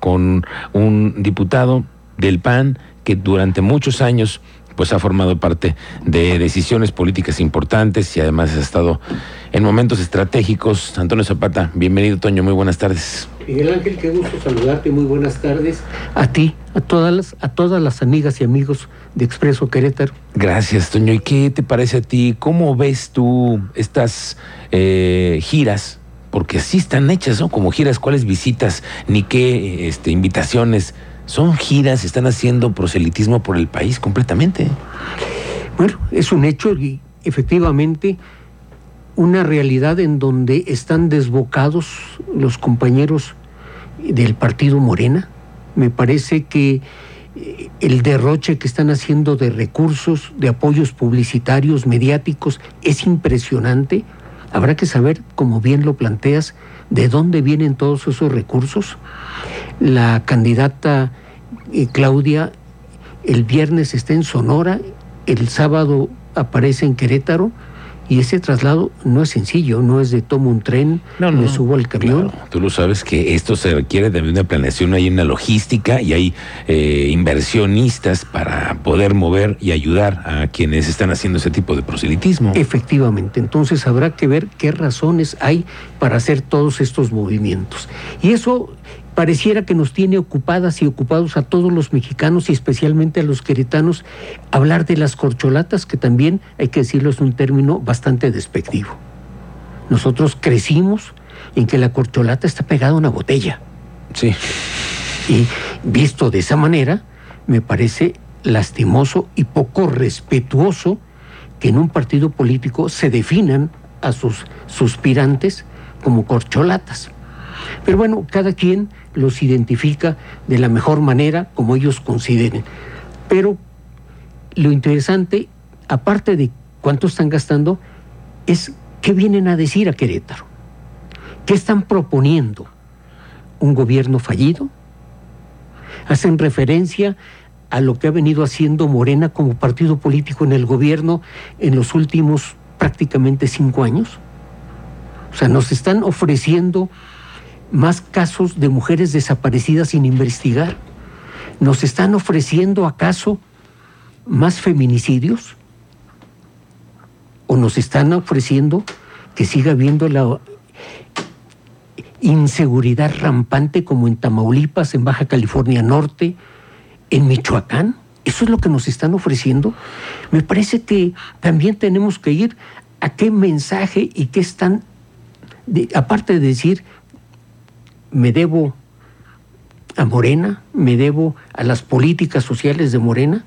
con un diputado del PAN que durante muchos años pues ha formado parte de decisiones políticas importantes y además ha estado en momentos estratégicos. Antonio Zapata, bienvenido Toño, muy buenas tardes. Miguel Ángel, qué gusto saludarte, muy buenas tardes. A ti, a todas las, a todas las amigas y amigos de Expreso Querétaro. Gracias, Toño. ¿Y qué te parece a ti? ¿Cómo ves tú estas eh, giras? Porque así están hechas, ¿no? Como giras, ¿cuáles visitas? Ni qué este, invitaciones son giras, están haciendo proselitismo por el país completamente. Bueno, es un hecho y efectivamente una realidad en donde están desbocados los compañeros del partido Morena. Me parece que eh, el derroche que están haciendo de recursos, de apoyos publicitarios, mediáticos, es impresionante. Habrá que saber, como bien lo planteas, de dónde vienen todos esos recursos. La candidata eh, Claudia el viernes está en Sonora, el sábado aparece en Querétaro y ese traslado no es sencillo, no es de tomo un tren, no, me subo al camión. Tú lo sabes que esto se requiere de una planeación, hay una logística y hay eh, inversionistas para poder mover y ayudar a quienes están haciendo ese tipo de proselitismo. Efectivamente, entonces habrá que ver qué razones hay para hacer todos estos movimientos. Y eso pareciera que nos tiene ocupadas y ocupados a todos los mexicanos y especialmente a los queretanos hablar de las corcholatas, que también hay que decirlo es un término bastante despectivo. Nosotros crecimos en que la corcholata está pegada a una botella. Sí. Y visto de esa manera, me parece lastimoso y poco respetuoso que en un partido político se definan a sus suspirantes como corcholatas. Pero bueno, cada quien los identifica de la mejor manera como ellos consideren. Pero lo interesante, aparte de cuánto están gastando, es qué vienen a decir a Querétaro. ¿Qué están proponiendo? ¿Un gobierno fallido? ¿Hacen referencia a lo que ha venido haciendo Morena como partido político en el gobierno en los últimos prácticamente cinco años? O sea, nos están ofreciendo más casos de mujeres desaparecidas sin investigar? ¿Nos están ofreciendo acaso más feminicidios? ¿O nos están ofreciendo que siga habiendo la inseguridad rampante como en Tamaulipas, en Baja California Norte, en Michoacán? ¿Eso es lo que nos están ofreciendo? Me parece que también tenemos que ir a qué mensaje y qué están, aparte de decir me debo a Morena, me debo a las políticas sociales de Morena.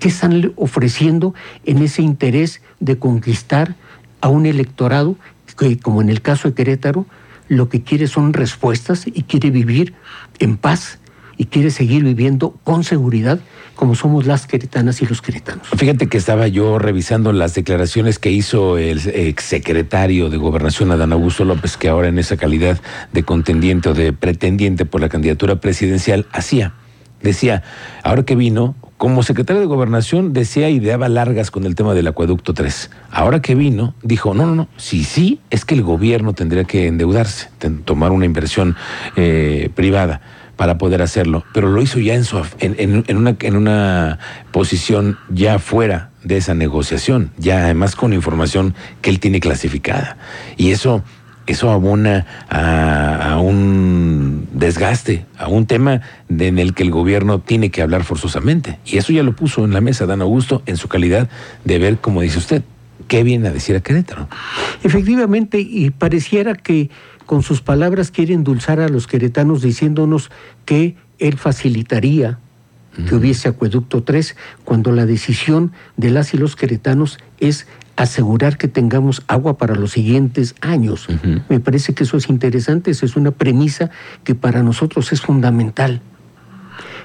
¿Qué están ofreciendo en ese interés de conquistar a un electorado que, como en el caso de Querétaro, lo que quiere son respuestas y quiere vivir en paz y quiere seguir viviendo con seguridad como somos las queretanas y los queretanos. Fíjate que estaba yo revisando las declaraciones que hizo el exsecretario de Gobernación, Adán Augusto López, que ahora en esa calidad de contendiente o de pretendiente por la candidatura presidencial hacía. Decía, ahora que vino, como secretario de Gobernación decía ideaba largas con el tema del acueducto 3. Ahora que vino, dijo, no, no, no, sí, sí, es que el gobierno tendría que endeudarse, tomar una inversión eh, privada para poder hacerlo, pero lo hizo ya en, su, en, una, en una posición ya fuera de esa negociación, ya además con información que él tiene clasificada. Y eso, eso abona a, un desgaste, a un tema en el que el gobierno tiene que hablar forzosamente. Y eso ya lo puso en la mesa Dan Augusto en su calidad de ver, como dice usted, qué viene a decir a Querétaro. Efectivamente, y pareciera que con sus palabras quiere endulzar a los queretanos diciéndonos que él facilitaría que hubiese acueducto 3 cuando la decisión de las y los queretanos es asegurar que tengamos agua para los siguientes años. Me parece que eso es interesante, esa es una premisa que para nosotros es fundamental.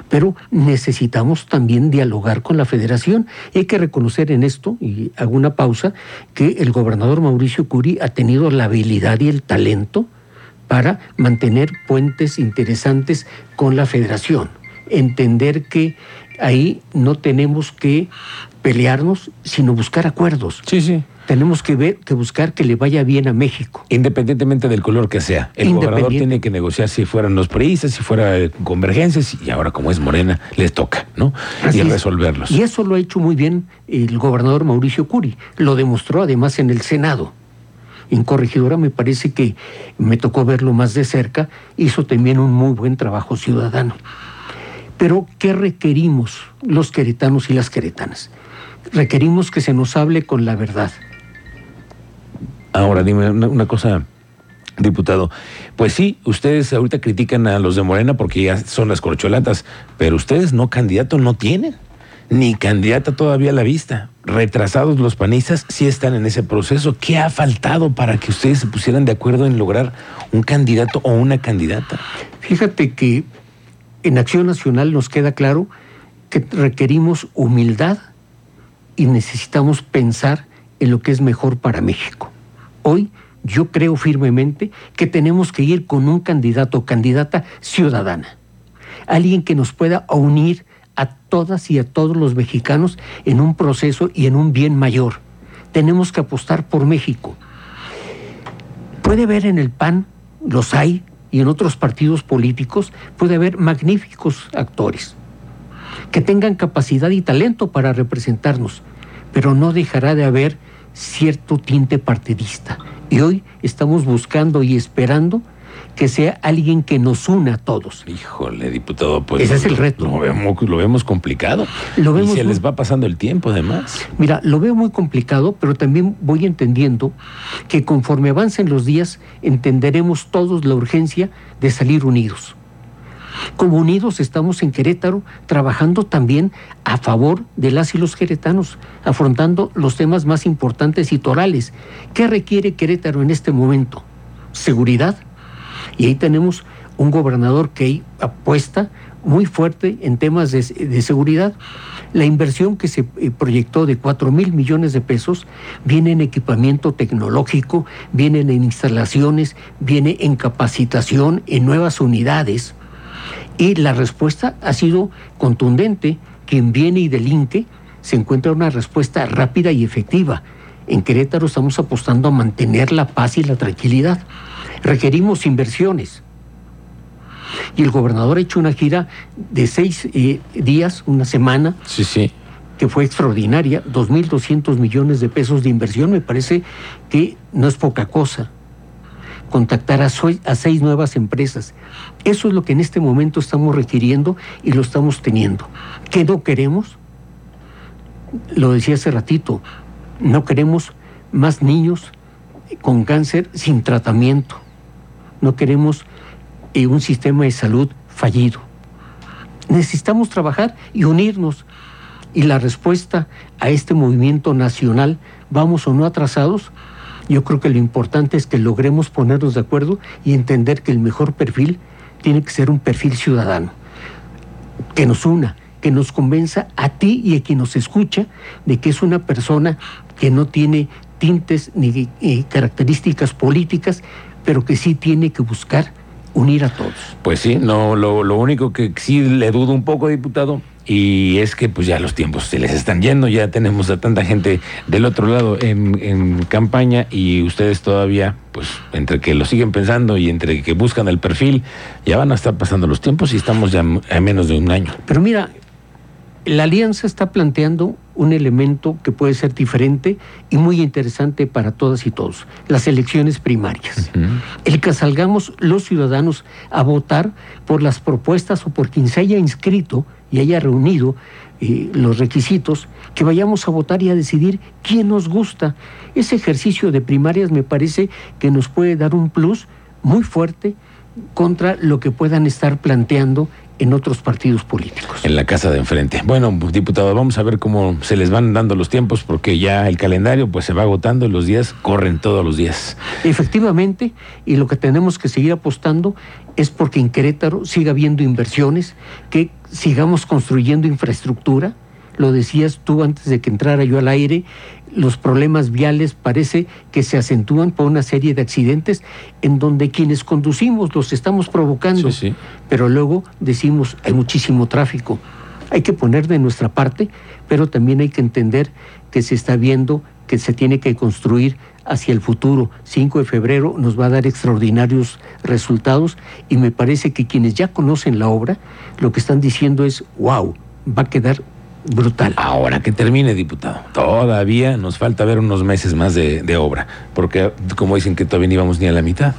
Pero necesitamos también dialogar con la federación. hay que reconocer en esto, y hago una pausa, que el gobernador Mauricio Curi ha tenido la habilidad y el talento para mantener puentes interesantes con la federación. entender que ahí no tenemos que pelearnos, sino buscar acuerdos. Sí, sí. Tenemos que ver, que buscar que le vaya bien a México. Independientemente del color que sea. El gobernador tiene que negociar si fueran los priistas, si fuera convergencias, y ahora como es morena, les toca, ¿no? y resolverlos. Y eso lo ha hecho muy bien el gobernador Mauricio Curi. Lo demostró además en el Senado. En Corregidora me parece que me tocó verlo más de cerca, hizo también un muy buen trabajo ciudadano. Pero, ¿qué requerimos los queretanos y las queretanas? Requerimos que se nos hable con la verdad. Ahora, dime una, cosa, diputado. Pues sí, ustedes ahorita critican a los de Morena porque ya son las corcholatas, pero ustedes no candidato no tienen, ni candidata todavía a la vista. Retrasados los panistas sí están en ese proceso. ¿Qué ha faltado para que ustedes se pusieran de acuerdo en lograr un candidato o una candidata? Fíjate que en Acción Nacional nos queda claro que requerimos humildad y necesitamos pensar en lo que es mejor para México. Hoy yo creo firmemente que tenemos que ir con un candidato o candidata ciudadana, alguien que nos pueda unir a todas y a todos los mexicanos en un proceso y en un bien mayor. Tenemos que apostar por México. Puede ver en el PAN, los hay, y en otros partidos políticos puede haber magníficos actores que tengan capacidad y talento para representarnos, pero no dejará de haber cierto tinte partidista. Y hoy estamos buscando y esperando que sea alguien que nos una a todos. Híjole, diputado, pues. Ese es el reto. Lo vemos, lo vemos complicado. Lo vemos y se les va pasando el tiempo, además. Mira, lo veo muy complicado, pero también voy entendiendo que conforme avancen los días, entenderemos todos la urgencia de salir unidos. Como unidos estamos en Querétaro trabajando también a favor de las y los queretanos, afrontando los temas más importantes y torales. ¿Qué requiere Querétaro en este momento? Seguridad, y ahí tenemos un gobernador que apuesta muy fuerte en temas de, seguridad. La inversión que se eh, proyectó de 4 mil millones de pesos viene en equipamiento tecnológico, viene en instalaciones, viene en capacitación, en nuevas unidades. Y la respuesta ha sido contundente. Quien viene y delinque se encuentra una respuesta rápida y efectiva. En Querétaro estamos apostando a mantener la paz y la tranquilidad requerimos inversiones. Y el gobernador ha hecho una gira de seis eh, días, una semana. Sí, sí. Que fue extraordinaria, 2.200 millones de pesos de inversión, me parece que no es poca cosa. Contactar a, a seis nuevas empresas. Eso es lo que en este momento estamos requiriendo y lo estamos teniendo. ¿Qué no queremos? Lo decía hace ratito, no queremos más niños con cáncer sin tratamiento no queremos eh, un sistema de salud fallido. Necesitamos trabajar y unirnos. Y la respuesta a este movimiento nacional, vamos o no atrasados, yo creo que lo importante es que logremos ponernos de acuerdo y entender que el mejor perfil tiene que ser un perfil ciudadano, que nos una, que nos convenza a ti y a quien nos escucha de que es una persona que no tiene tintes ni eh, características políticas, pero que sí tiene que buscar unir a todos. Pues sí, no, lo, lo único que sí le dudo un poco, diputado, y es que pues ya los tiempos se les están yendo, ya tenemos a tanta gente del otro lado en, en, campaña y ustedes todavía, pues entre que lo siguen pensando y entre que buscan el perfil, ya van a estar pasando los tiempos y estamos ya a menos de un año. Pero mira, la alianza está planteando un elemento que puede ser diferente y muy interesante para todas y todos, las elecciones primarias. El que salgamos los ciudadanos a votar por las propuestas o por quien se haya inscrito y haya reunido eh, los requisitos, que vayamos a votar y a decidir quién nos gusta. Ese ejercicio de primarias me parece que nos puede dar un plus muy fuerte contra lo que puedan estar planteando en otros partidos políticos. En la casa de enfrente. Bueno, diputado, vamos a ver cómo se les van dando los tiempos porque ya el calendario pues se va agotando y los días corren todos los días. Efectivamente, y lo que tenemos que seguir apostando es porque en Querétaro siga habiendo inversiones, que sigamos construyendo infraestructura, lo decías tú antes de que entrara yo al aire, los problemas viales parece que se acentúan por una serie de accidentes en donde quienes conducimos los estamos provocando, Sí, sí. pero luego decimos hay muchísimo tráfico. Hay que poner de nuestra parte, pero también hay que entender que se está viendo que se tiene que construir hacia el futuro. 5 de febrero nos va a dar extraordinarios resultados y me parece que quienes ya conocen la obra lo que están diciendo es, wow, va a quedar brutal. Ahora que termine, diputado. Todavía nos falta ver unos meses más de, de obra, porque como dicen que todavía ni vamos ni a la mitad.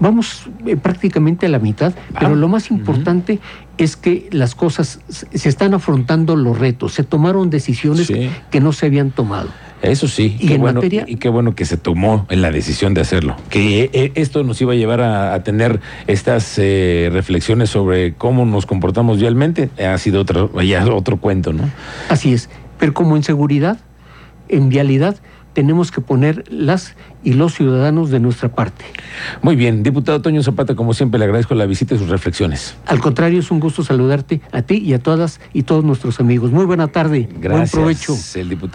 Vamos eh, prácticamente a la mitad, Ah, pero lo más importante es que las cosas se se están afrontando los retos, se tomaron decisiones Sí. que no se habían tomado. Eso sí, Y qué en bueno, materia- y qué bueno que se tomó en la decisión de hacerlo. Que eh, esto nos iba a llevar a, a tener estas eh, reflexiones sobre cómo nos comportamos vialmente. Eh, Ha sido otro, ya otro cuento, ¿no? Así es, pero como en seguridad, en vialidad, tenemos que poner las y los ciudadanos de nuestra parte. Muy bien, diputado Toño Zapata, como siempre le agradezco la visita y sus reflexiones. Al contrario, es un gusto saludarte a ti y a todas y todos nuestros amigos. Muy buena tarde, Gracias. buen provecho. El diputado